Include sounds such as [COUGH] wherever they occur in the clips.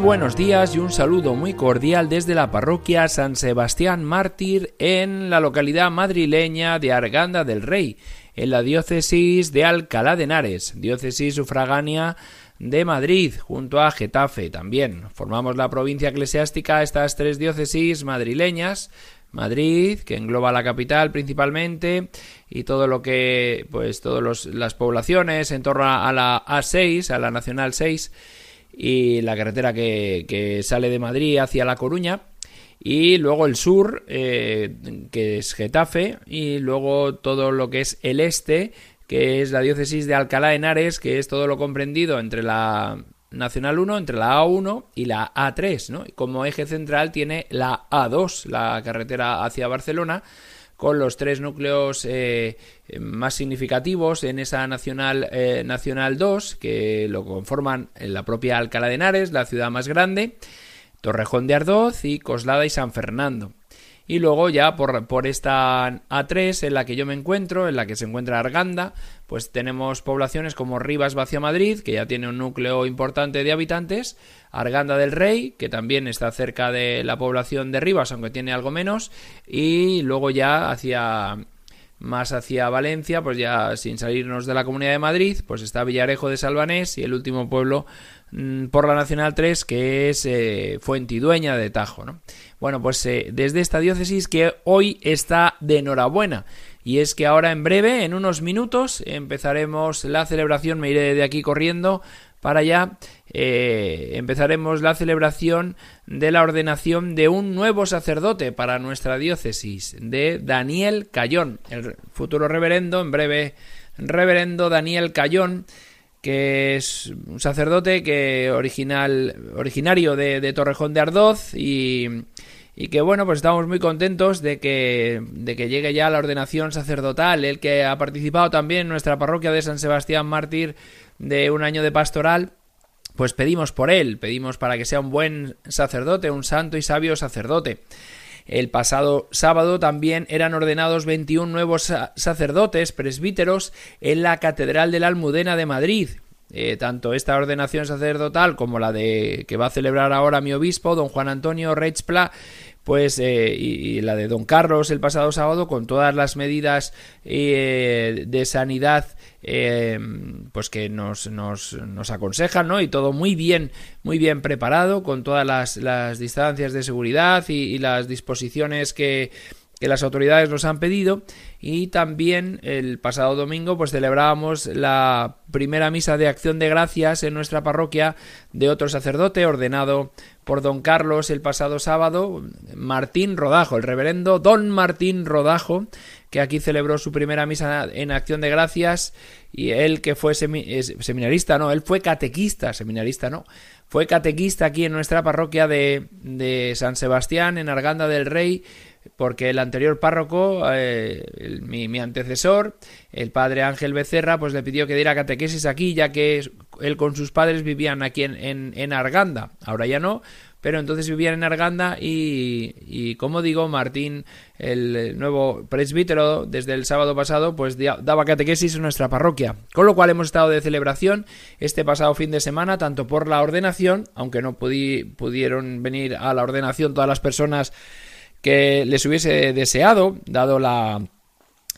Buenos días y un saludo muy cordial desde la parroquia San Sebastián Mártir en la localidad madrileña de Arganda del Rey, en la diócesis de Alcalá de Henares, diócesis sufragánea de Madrid, junto a Getafe también. Formamos la provincia eclesiástica estas tres diócesis madrileñas, Madrid, que engloba la capital principalmente, y todo lo que, pues, todas las poblaciones en torno a la A6, a la Nacional 6, y la carretera que, sale de Madrid hacia La Coruña y luego el sur eh, que es Getafe y luego todo lo que es el este que es la diócesis de Alcalá de Henares que es todo lo comprendido entre la Nacional 1 entre la A1 y la A3 ¿no? como eje central tiene la A2 la carretera hacia Barcelona con los tres núcleos eh, más significativos en esa Nacional, eh, Nacional 2, que lo conforman en la propia Alcalá de Henares, la ciudad más grande, Torrejón de Ardoz y Coslada y San Fernando. Y luego ya por, por esta A3 en la que yo me encuentro, en la que se encuentra Arganda, pues tenemos poblaciones como Rivas Vacia Madrid, que ya tiene un núcleo importante de habitantes, Arganda del Rey, que también está cerca de la población de Rivas, aunque tiene algo menos, y luego ya hacia más hacia Valencia, pues ya sin salirnos de la Comunidad de Madrid, pues está Villarejo de Salvanés y el último pueblo mm, por la Nacional 3 que es eh, Fuentidueña de Tajo, ¿no? Bueno, pues eh, desde esta diócesis que hoy está de enhorabuena y es que ahora en breve, en unos minutos, empezaremos la celebración, me iré de aquí corriendo para allá, eh, empezaremos la celebración de la ordenación de un nuevo sacerdote para nuestra diócesis, de Daniel Cayón, el futuro reverendo, en breve reverendo Daniel Cayón, que es un sacerdote que original, originario de, Torrejón de Ardoz y, y, que bueno, pues estamos muy contentos de que, de que llegue ya la ordenación sacerdotal, el que ha participado también en nuestra parroquia de San Sebastián Mártir de un año de pastoral, pues pedimos por él, pedimos para que sea un buen sacerdote, un santo y sabio sacerdote. El pasado sábado también eran ordenados 21 nuevos sacerdotes presbíteros en la Catedral de la Almudena de Madrid. Eh, tanto esta ordenación sacerdotal como la de que va a celebrar ahora mi obispo, don Juan Antonio Reichpla, pues eh, y, la de don Carlos el pasado sábado con todas las medidas eh, de sanidad eh, pues que nos, nos, nos, aconsejan ¿no? y todo muy bien muy bien preparado con todas las, las distancias de seguridad y las disposiciones que que las autoridades nos han pedido. Y también el pasado domingo pues celebrábamos la primera misa de acción de gracias en nuestra parroquia de otro sacerdote ordenado por don Carlos el pasado sábado, Martín Rodajo, el reverendo don Martín Rodajo, que aquí celebró su primera misa en acción de gracias. Y él que fue seminarista, no, él fue catequista, seminarista no, fue catequista aquí en nuestra parroquia de, de San Sebastián en Arganda del Rey porque el anterior párroco, eh, mi, antecesor, el padre Ángel Becerra, pues le pidió que diera catequesis aquí, ya que él con sus padres vivían aquí en, en, Arganda. Ahora ya no, pero entonces vivían en Arganda y, y como digo, Martín, el nuevo presbítero, desde el sábado pasado, pues daba catequesis en nuestra parroquia. Con lo cual hemos estado de celebración este pasado fin de semana, tanto por la ordenación, aunque no pudieron venir a la ordenación todas las personas que les hubiese deseado, dado la,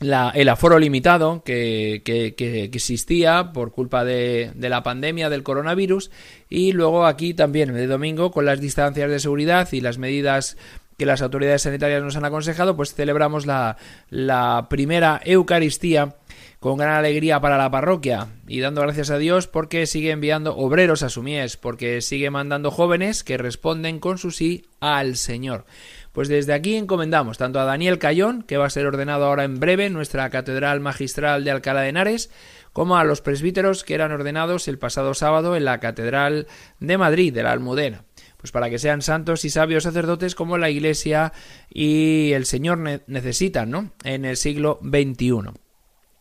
el aforo limitado que, que, existía por culpa de, de, la pandemia del coronavirus y luego aquí también de domingo con las distancias de seguridad y las medidas que las autoridades sanitarias nos han aconsejado, pues celebramos la, la primera Eucaristía con gran alegría para la parroquia y dando gracias a Dios porque sigue enviando obreros a su mies, porque sigue mandando jóvenes que responden con su sí al Señor. Pues desde aquí encomendamos tanto a Daniel Cayón, que va a ser ordenado ahora en breve en nuestra Catedral Magistral de Alcalá de Henares, como a los presbíteros que eran ordenados el pasado sábado en la Catedral de Madrid, de la Almudena pues para que sean santos y sabios sacerdotes como la Iglesia y el Señor necesitan, ¿no? En el siglo XXI.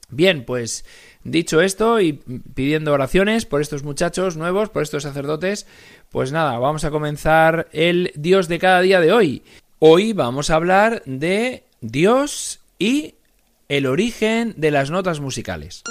Bien, pues dicho esto y pidiendo oraciones por estos muchachos nuevos, por estos sacerdotes, pues nada, vamos a comenzar el Dios de cada día de hoy. Hoy vamos a hablar de Dios y el origen de las notas musicales.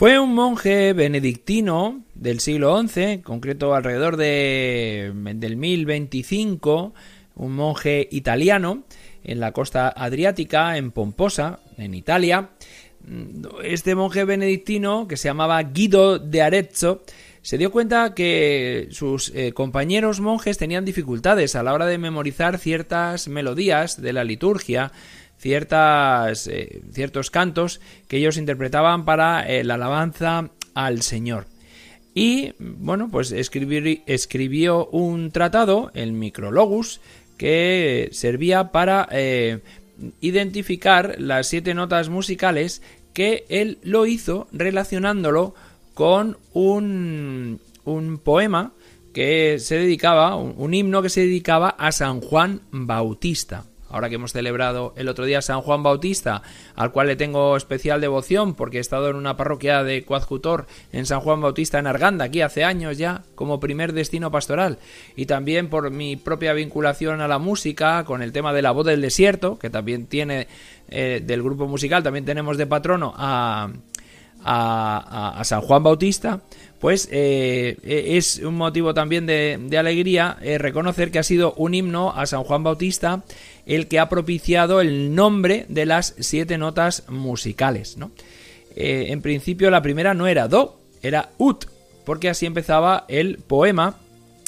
Fue un monje benedictino del siglo XI, en concreto alrededor de, del 1025, un monje italiano en la costa adriática, en Pomposa, en Italia. Este monje benedictino, que se llamaba Guido de Arezzo, se dio cuenta que sus eh, compañeros monjes tenían dificultades a la hora de memorizar ciertas melodías de la liturgia, ciertas, eh, ciertos cantos que ellos interpretaban para eh, la alabanza al Señor. Y bueno, pues escribió un tratado, el Micrologus, que servía para eh, identificar las siete notas musicales que él lo hizo relacionándolo con un, un poema que se dedicaba, un himno que se dedicaba a San Juan Bautista ahora que hemos celebrado el otro día San Juan Bautista, al cual le tengo especial devoción porque he estado en una parroquia de coadjutor en San Juan Bautista en Arganda, aquí hace años ya, como primer destino pastoral, y también por mi propia vinculación a la música, con el tema de la voz del desierto, que también tiene eh, del grupo musical, también tenemos de patrono a, a, San Juan Bautista, pues eh, e, es un motivo también de, alegría eh, reconocer que ha sido un himno a San Juan Bautista el que ha propiciado el nombre de las siete notas musicales. ¿no? Eh, en principio la primera no era do, era ut, porque así empezaba el poema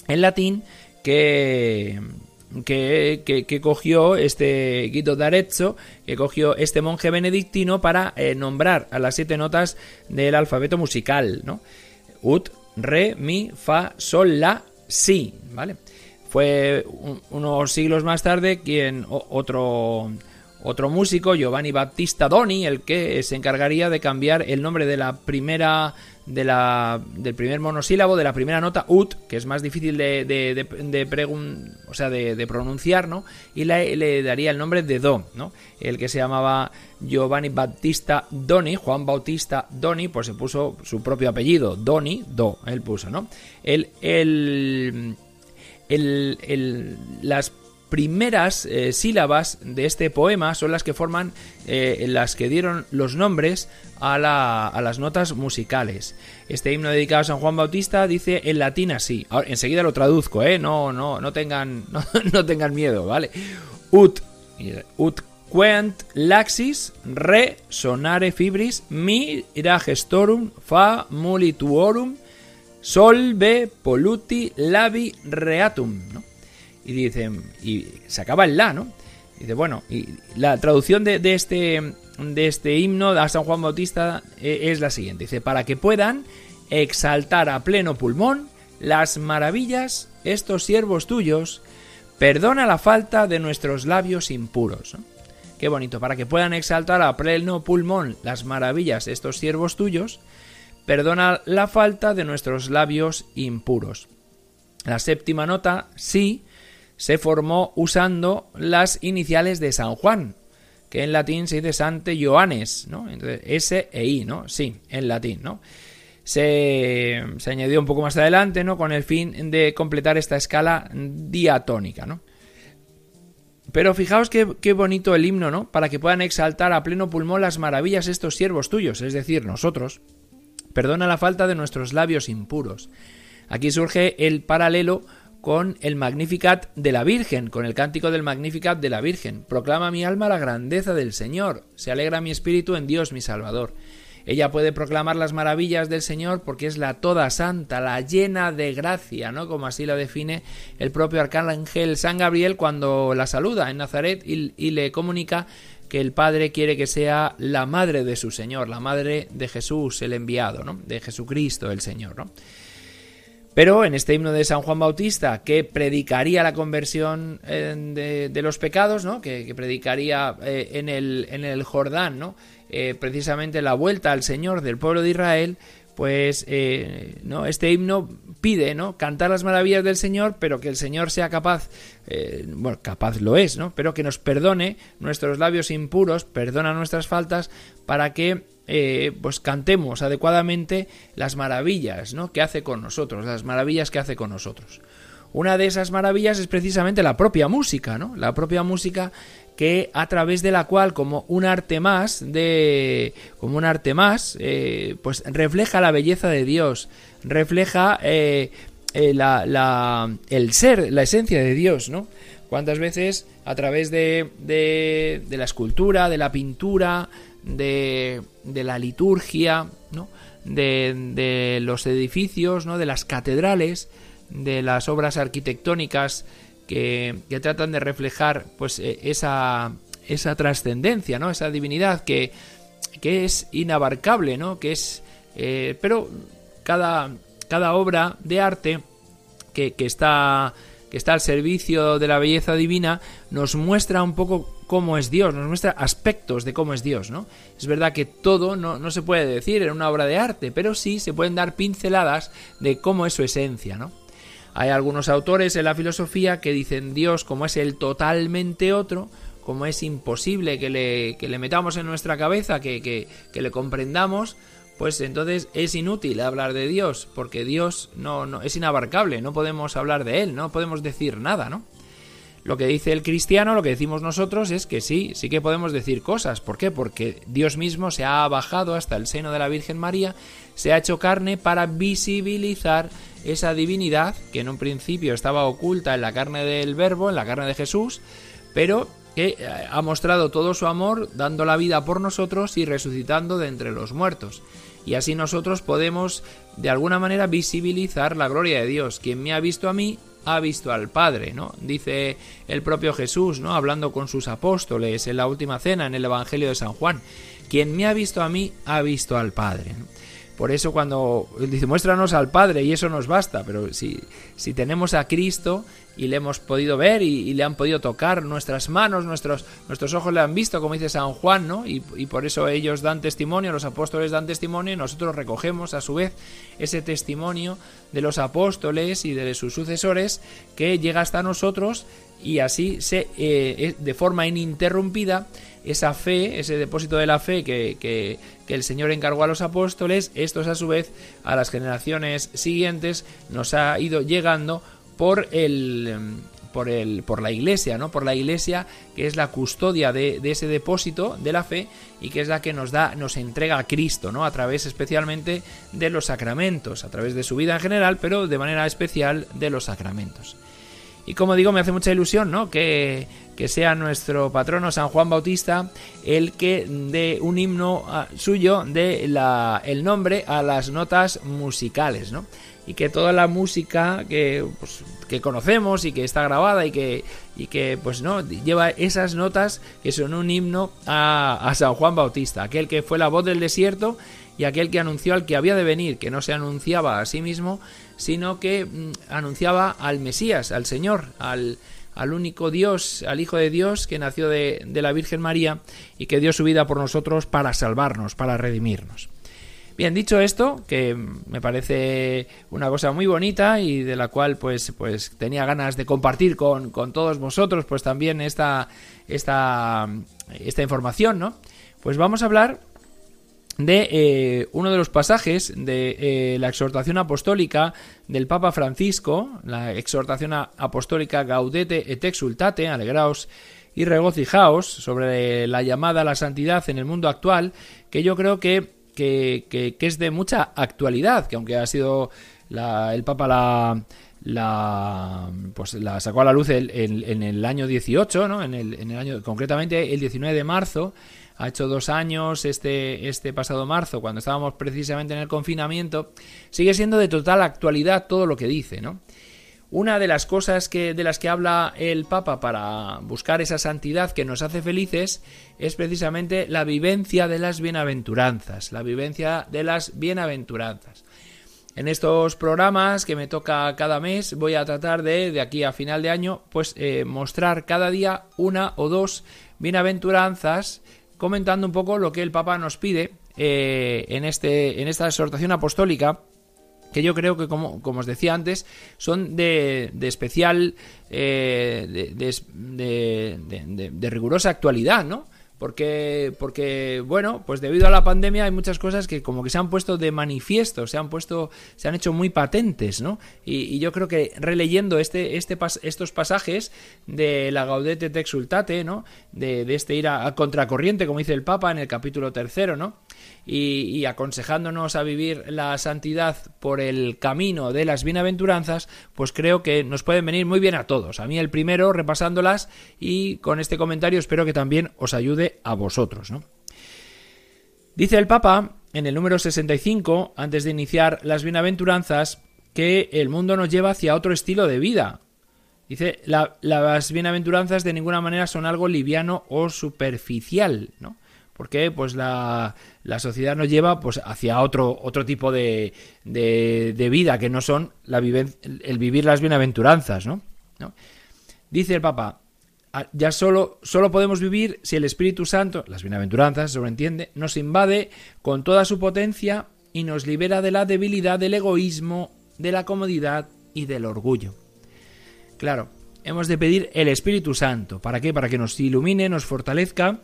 en latín que, que, cogió este Guido d'Arezzo, que cogió este monje benedictino para eh, nombrar a las siete notas del alfabeto musical, ¿no? Ut, re, mi, fa, sol, la, si, ¿vale? Fue unos siglos más tarde quien otro otro músico, Giovanni Battista Doni, el que se encargaría de cambiar el nombre de la primera de la, del primer monosílabo, de la primera nota, ut, que es más difícil de, de, de, o sea, de, pronunciar, ¿no? Y le, daría el nombre de Do, ¿no? El que se llamaba Giovanni Battista Doni, Juan Bautista Doni, pues se puso su propio apellido, Doni, Do, él puso, ¿no? El, las primeras eh, sílabas de este poema son las que forman eh, las que dieron los nombres a, las notas musicales. Este himno dedicado a San Juan Bautista dice en latín así. Enseguida lo traduzco, ¿eh? No, no, no tengan, [LAUGHS] no, tengan miedo, ¿vale? Ut, ut quent laxis re sonare fibris mi ira gestorum fa mulituorum solve poluti labi reatum, ¿no? Y dice, y se acaba el la, ¿no? dice, bueno, y la traducción de, este, de este himno a San Juan Bautista eh, es la siguiente. Dice, para que puedan exaltar a pleno pulmón las maravillas estos siervos tuyos, perdona la falta de nuestros labios impuros. Qué bonito, para que puedan exaltar a pleno pulmón las maravillas estos siervos tuyos, perdona la falta de nuestros labios impuros. La séptima nota, sí, se formó usando las iniciales de San Juan, que en latín se dice Sante Johannes, ¿no? Entonces, S e I, ¿no? Sí, en latín, ¿no? Se, se, añadió un poco más adelante, ¿no? Con el fin de completar esta escala diatónica, ¿no? Pero fijaos qué, qué, bonito el himno, ¿no? Para que puedan exaltar a pleno pulmón las maravillas estos siervos tuyos, es decir, nosotros. Perdona la falta de nuestros labios impuros. Aquí surge el paralelo con el Magnificat de la Virgen, con el cántico del Magnificat de la Virgen. Proclama mi alma la grandeza del Señor, se alegra mi espíritu en Dios mi Salvador. Ella puede proclamar las maravillas del Señor porque es la toda santa, la llena de gracia, ¿no? Como así lo define el propio arcángel San Gabriel cuando la saluda en Nazaret y, y le comunica que el Padre quiere que sea la madre de su Señor, la madre de Jesús, el enviado, ¿no? De Jesucristo, el Señor, ¿no? Pero en este himno de San Juan Bautista, que predicaría la conversión eh, de, los pecados, ¿no? que, predicaría eh, en, el, en el Jordán, ¿no? Eh, precisamente la vuelta al Señor del pueblo de Israel, pues ¿no? este himno pide ¿no? cantar las maravillas del Señor, pero que el Señor sea capaz, bueno, capaz lo es, ¿no? pero que nos perdone nuestros labios impuros, perdona nuestras faltas, para que eh, pues cantemos adecuadamente las maravillas ¿no? que hace con nosotros, las maravillas que hace con nosotros. Una de esas maravillas es precisamente la propia música, ¿no? La propia música que a través de la cual, como un arte más, de, como un arte más, eh, pues refleja la belleza de Dios, refleja eh, la, la, el ser, la esencia de Dios, ¿no? Cuántas veces a través de, de, de la escultura, de la pintura, de, de la liturgia, ¿no? de, de, los edificios, ¿no? de las catedrales, de las obras arquitectónicas que, que tratan de reflejar pues, e, esa, esa trascendencia, ¿no? esa divinidad que, que es inabarcable, ¿no? que es, eh, pero cada, cada obra de arte que, que está que está al servicio de la belleza divina, nos muestra un poco cómo es Dios, nos muestra aspectos de cómo es Dios, ¿no? Es verdad que todo no, no, se puede decir en una obra de arte, pero sí se pueden dar pinceladas de cómo es su esencia, ¿no? Hay algunos autores en la filosofía que dicen Dios como es el totalmente otro, como es imposible que le, que le metamos en nuestra cabeza, que, que, que le comprendamos, pues entonces es inútil hablar de Dios, porque Dios no, no es inabarcable, no podemos hablar de él, no podemos decir nada, ¿no? Lo que dice el cristiano, lo que decimos nosotros es que sí, sí que podemos decir cosas. ¿Por qué? Porque Dios mismo se ha bajado hasta el seno de la Virgen María, se ha hecho carne para visibilizar esa divinidad que en un principio estaba oculta en la carne del Verbo, en la carne de Jesús, pero que eh, ha mostrado todo su amor dando la vida por nosotros y resucitando de entre los muertos y así nosotros podemos de alguna manera visibilizar la gloria de Dios. Quien me ha visto a mí, ha visto al Padre, ¿no? Dice el propio Jesús, ¿no? Hablando con sus apóstoles en la última cena en el Evangelio de San Juan. Quien me ha visto a mí, ha visto al Padre. Por eso cuando dice, muéstranos al Padre y eso nos basta, pero si, si tenemos a Cristo y le hemos podido ver y, le han podido tocar nuestras manos, nuestros, nuestros ojos le han visto, como dice San Juan, ¿no? Y, por eso ellos dan testimonio, los apóstoles dan testimonio y nosotros recogemos a su vez ese testimonio de los apóstoles y de sus sucesores que llega hasta nosotros y así se, eh, de forma ininterrumpida esa fe, ese depósito de la fe que, que, el Señor encargó a los apóstoles, estos a su vez a las generaciones siguientes nos ha ido llegando por el por el por la iglesia no por la iglesia que es la custodia de, de, ese depósito de la fe y que es la que nos da nos entrega a Cristo no a través especialmente de los sacramentos a través de su vida en general pero de manera especial de los sacramentos. Y como digo, me hace mucha ilusión, ¿no? Que, que sea nuestro patrono San Juan Bautista el que dé un himno ah, suyo de la, el nombre a las notas musicales, ¿no? Y que toda la música que, pues, que conocemos y que está grabada y que, y que pues no lleva esas notas que son un himno a, a San Juan Bautista, aquel que fue la voz del desierto y aquel que anunció al que había de venir, que no se anunciaba a sí mismo, sino que mm, anunciaba al Mesías, al Señor, al, al único Dios, al Hijo de Dios que nació de, de, la Virgen María y que dio su vida por nosotros para salvarnos, para redimirnos. Bien, dicho esto, que me parece una cosa muy bonita y de la cual pues, pues tenía ganas de compartir con, con todos vosotros pues también esta, esta, esta información, ¿no? Pues vamos a hablar de eh, uno de los pasajes de eh, la exhortación apostólica del Papa Francisco, la exhortación apostólica Gaudete et exultate, alegraos y regocijaos sobre la llamada a la santidad en el mundo actual, que yo creo que, que, es de mucha actualidad, que aunque ha sido el Papa la, la pues la sacó a la luz en el año 18, ¿no? En el, en el año concretamente el 19 de marzo, ha hecho dos años este, este pasado marzo, cuando estábamos precisamente en el confinamiento, sigue siendo de total actualidad todo lo que dice, ¿no? Una de las cosas que, de las que habla el Papa para buscar esa santidad que nos hace felices es precisamente la vivencia de las bienaventuranzas, la vivencia de las bienaventuranzas. En estos programas que me toca cada mes voy a tratar de, de aquí a final de año, pues eh, mostrar cada día una o dos bienaventuranzas comentando un poco lo que el Papa nos pide eh, en, este, en esta exhortación apostólica que yo creo que, como, como os decía antes, son de, de especial, eh, de, de, rigurosa actualidad, ¿no? Porque, porque, bueno, pues debido a la pandemia hay muchas cosas que como que se han puesto de manifiesto, se han puesto, se han hecho muy patentes, ¿no? Y, yo creo que releyendo este, este estos pasajes de la Gaudete te exultate, ¿no? De, este ir a, contracorriente, como dice el Papa en el capítulo tercero, ¿no? Y, aconsejándonos a vivir la santidad por el camino de las bienaventuranzas, pues creo que nos pueden venir muy bien a todos. A mí el primero, repasándolas, y con este comentario espero que también os ayude a vosotros. ¿no? Dice el Papa en el número 65, antes de iniciar las bienaventuranzas, que el mundo nos lleva hacia otro estilo de vida. Dice, las bienaventuranzas de ninguna manera son algo liviano o superficial, ¿no? Porque pues la, la, sociedad nos lleva pues hacia otro, otro tipo de, de, vida que no son la el vivir las bienaventuranzas, ¿no? Dice el Papa, ah, ya solo, solo podemos vivir si el Espíritu Santo, las bienaventuranzas, sobreentiende, nos invade con toda su potencia y nos libera de la debilidad del egoísmo, de la comodidad y del orgullo. Claro, hemos de pedir el Espíritu Santo. ¿Para qué? Para que nos ilumine, nos fortalezca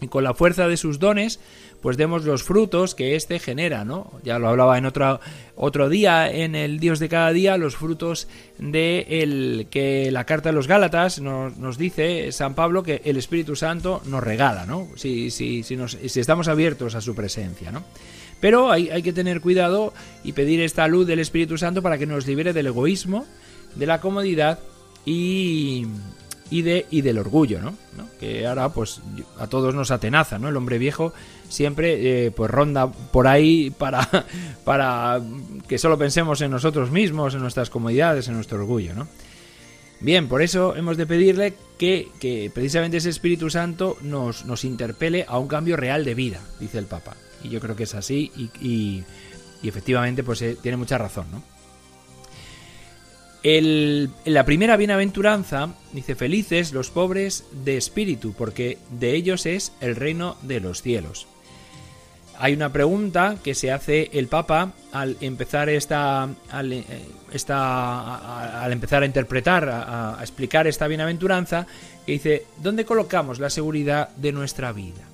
y con la fuerza de sus dones, pues demos los frutos que éste genera, ¿no? Ya lo hablaba en otro, otro día en el Dios de cada día, los frutos de el que la carta de los Gálatas nos, nos dice San Pablo que el Espíritu Santo nos regala, ¿no? Si, si, si, si estamos abiertos a su presencia, ¿no? Pero hay, hay que tener cuidado y pedir esta luz del Espíritu Santo para que nos libere del egoísmo, de la comodidad y, y, y del orgullo, ¿no? Que ahora pues a todos nos atenaza, ¿no? El hombre viejo siempre eh, pues ronda por ahí para, [LAUGHS] para que solo pensemos en nosotros mismos, en nuestras comodidades, en nuestro orgullo, ¿no? Bien, por eso hemos de pedirle que, que precisamente ese Espíritu Santo nos, nos, interpele a un cambio real de vida, dice el Papa. Y yo creo que es así y, y, efectivamente pues eh, tiene mucha razón, ¿no? La primera bienaventuranza dice, felices los pobres de espíritu, porque de ellos es el reino de los cielos. Hay una pregunta que se hace el Papa al empezar esta, al, eh, empezar a interpretar, a, explicar esta bienaventuranza, que dice, ¿dónde colocamos la seguridad de nuestra vida?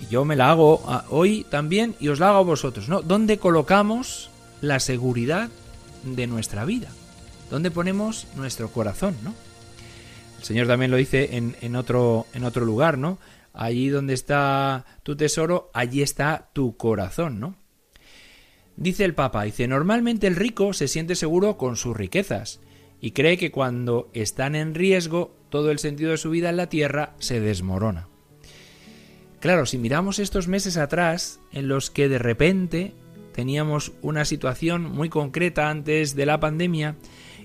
Y yo me la hago hoy también y os la hago a vosotros, ¿no? ¿Dónde colocamos la seguridad de nuestra vida. ¿Dónde ponemos nuestro corazón, no? El Señor también lo dice en, en, otro, en otro lugar, ¿no? Allí donde está tu tesoro, allí está tu corazón, ¿no? Dice el Papa, dice, normalmente el rico se siente seguro con sus riquezas y cree que cuando están en riesgo todo el sentido de su vida en la tierra se desmorona. Claro, si miramos estos meses atrás en los que de repente teníamos una situación muy concreta antes de la pandemia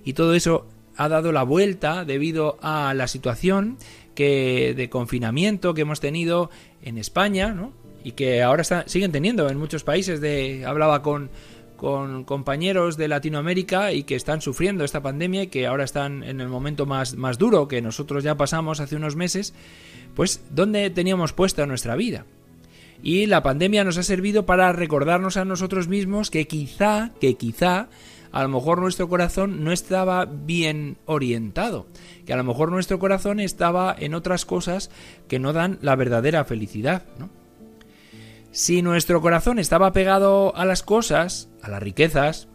y todo eso ha dado la vuelta debido a la situación de confinamiento que hemos tenido en España, ¿no? Y que ahora siguen teniendo en muchos países. De, hablaba con, con compañeros de Latinoamérica y que están sufriendo esta pandemia y que ahora están en el momento más, más duro que nosotros ya pasamos hace unos meses, pues ¿dónde teníamos puesta nuestra vida? Y la pandemia nos ha servido para recordarnos a nosotros mismos que quizá, que quizá, a lo mejor nuestro corazón no estaba bien orientado, que a lo mejor nuestro corazón estaba en otras cosas que no dan la verdadera felicidad, Si nuestro corazón estaba pegado a las cosas, a las riquezas,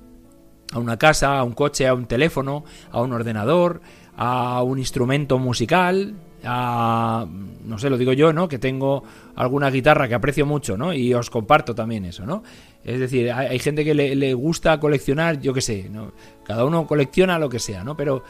a una casa, a un coche, a un teléfono, a un ordenador, a un instrumento musical, no sé, lo digo yo, ¿no? Que tengo alguna guitarra que aprecio mucho, ¿no? Y os comparto también eso, ¿no? Es decir, hay, gente que le, gusta coleccionar, yo qué sé, ¿no? Cada uno colecciona lo que sea, ¿no? Pero,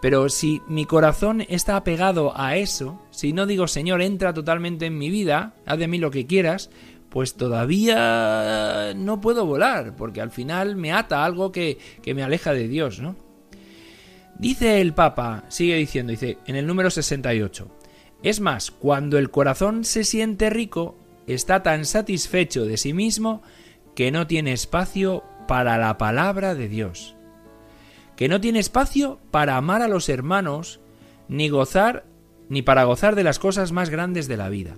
pero si mi corazón está apegado a eso, si no digo, Señor, entra totalmente en mi vida, haz de mí lo que quieras, pues todavía no puedo volar, porque al final me ata algo que, que me aleja de Dios, ¿no? Dice el Papa, sigue diciendo, dice en el número 68, es más, cuando el corazón se siente rico, está tan satisfecho de sí mismo que no tiene espacio para la palabra de Dios, que no tiene espacio para amar a los hermanos, ni gozar, ni para gozar de las cosas más grandes de la vida.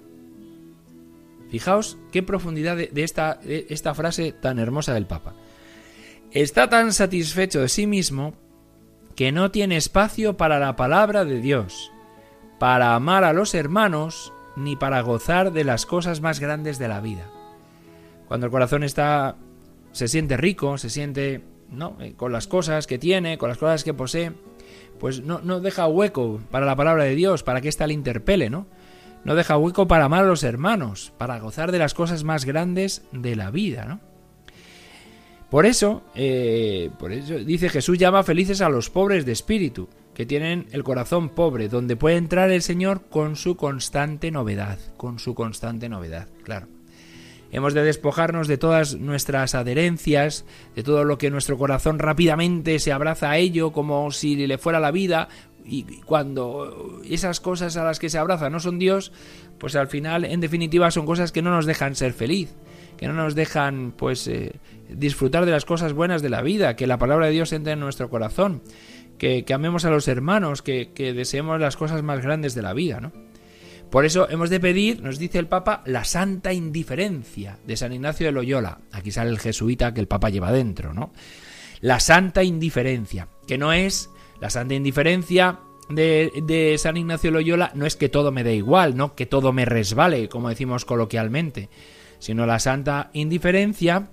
Fijaos qué profundidad de, esta, de esta frase tan hermosa del Papa. Está tan satisfecho de sí mismo que no tiene espacio para la palabra de Dios, para amar a los hermanos, ni para gozar de las cosas más grandes de la vida. Cuando el corazón está se siente rico, se siente ¿no? Eh, con las cosas que tiene, con las cosas que posee, pues no, no deja hueco para la palabra de Dios, para que ésta le interpele, ¿no? No deja hueco para amar a los hermanos, para gozar de las cosas más grandes de la vida, ¿no? Por eso, eh, por eso dice Jesús llama felices a los pobres de espíritu, que tienen el corazón pobre, donde puede entrar el Señor con su constante novedad, con su constante novedad, claro. Hemos de despojarnos de todas nuestras adherencias, de todo lo que nuestro corazón rápidamente se abraza a ello como si le fuera la vida, y cuando esas cosas a las que se abraza no son Dios, pues al final, en definitiva, son cosas que no nos dejan ser feliz, que no nos dejan, pues, eh, disfrutar de las cosas buenas de la vida, que la palabra de Dios entre en nuestro corazón, que, amemos a los hermanos, que, deseemos las cosas más grandes de la vida, ¿no? Por eso hemos de pedir, nos dice el Papa, la santa indiferencia de San Ignacio de Loyola. Aquí sale el jesuita que el Papa lleva dentro, ¿no? La santa indiferencia, que no es la santa indiferencia de, de, San Ignacio de Loyola, no es que todo me dé igual, ¿no? Que todo me resbale, como decimos coloquialmente, sino la santa indiferencia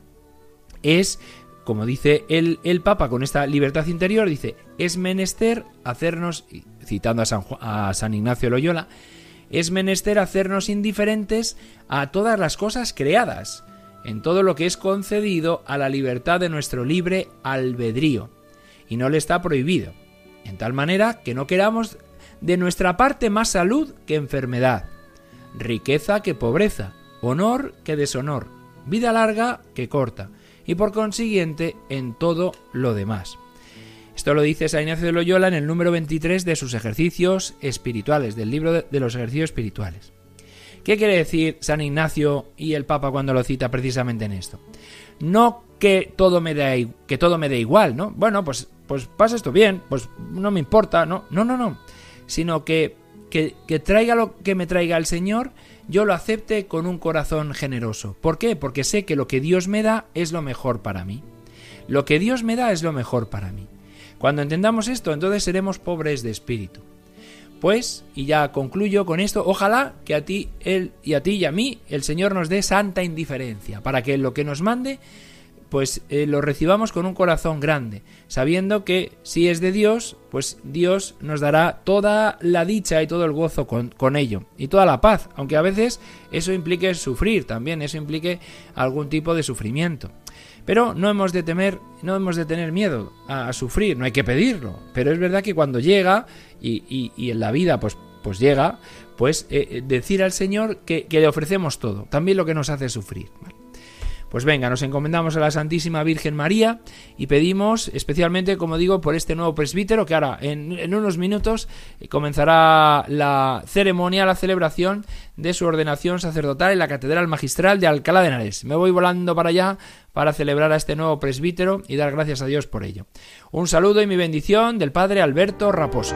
es, como dice el, el Papa con esta libertad interior, dice, es menester hacernos, citando a San, a San Ignacio Loyola, es menester hacernos indiferentes a todas las cosas creadas, en todo lo que es concedido a la libertad de nuestro libre albedrío, y no le está prohibido, en tal manera que no queramos de nuestra parte más salud que enfermedad, riqueza que pobreza, honor que deshonor, vida larga que corta, y por consiguiente en todo lo demás. Esto lo dice San Ignacio de Loyola en el número 23 de sus ejercicios espirituales, del libro de los ejercicios espirituales. ¿Qué quiere decir San Ignacio y el Papa cuando lo cita precisamente en esto? No que todo me dé que todo me igual, ¿no? Bueno, pues pues pasa esto bien, pues no me importa, no, no, no, no, sino que que, que traiga lo que me traiga el Señor yo lo acepte con un corazón generoso. ¿Por qué? Porque sé que lo que Dios me da es lo mejor para mí. Lo que Dios me da es lo mejor para mí. Cuando entendamos esto, entonces seremos pobres de espíritu. Pues, y ya concluyo con esto, ojalá que a ti, él y a ti y a mí, el Señor nos dé santa indiferencia, para que lo que nos mande pues eh, lo recibamos con un corazón grande, sabiendo que si es de Dios, pues Dios nos dará toda la dicha y todo el gozo con, con, ello, y toda la paz, aunque a veces eso implique sufrir también, eso implique algún tipo de sufrimiento. Pero no hemos de temer, no hemos de tener miedo a, sufrir, no hay que pedirlo, pero es verdad que cuando llega, y, y, en la vida pues, pues llega, pues eh, eh, decir al Señor que, que, le ofrecemos todo, también lo que nos hace sufrir. Pues venga, nos encomendamos a la Santísima Virgen María y pedimos especialmente, como digo, por este nuevo presbítero que ahora en, unos minutos comenzará la ceremonia, la celebración de su ordenación sacerdotal en la Catedral Magistral de Alcalá de Henares. Me voy volando para allá para celebrar a este nuevo presbítero y dar gracias a Dios por ello. Un saludo y mi bendición del Padre Alberto Raposo.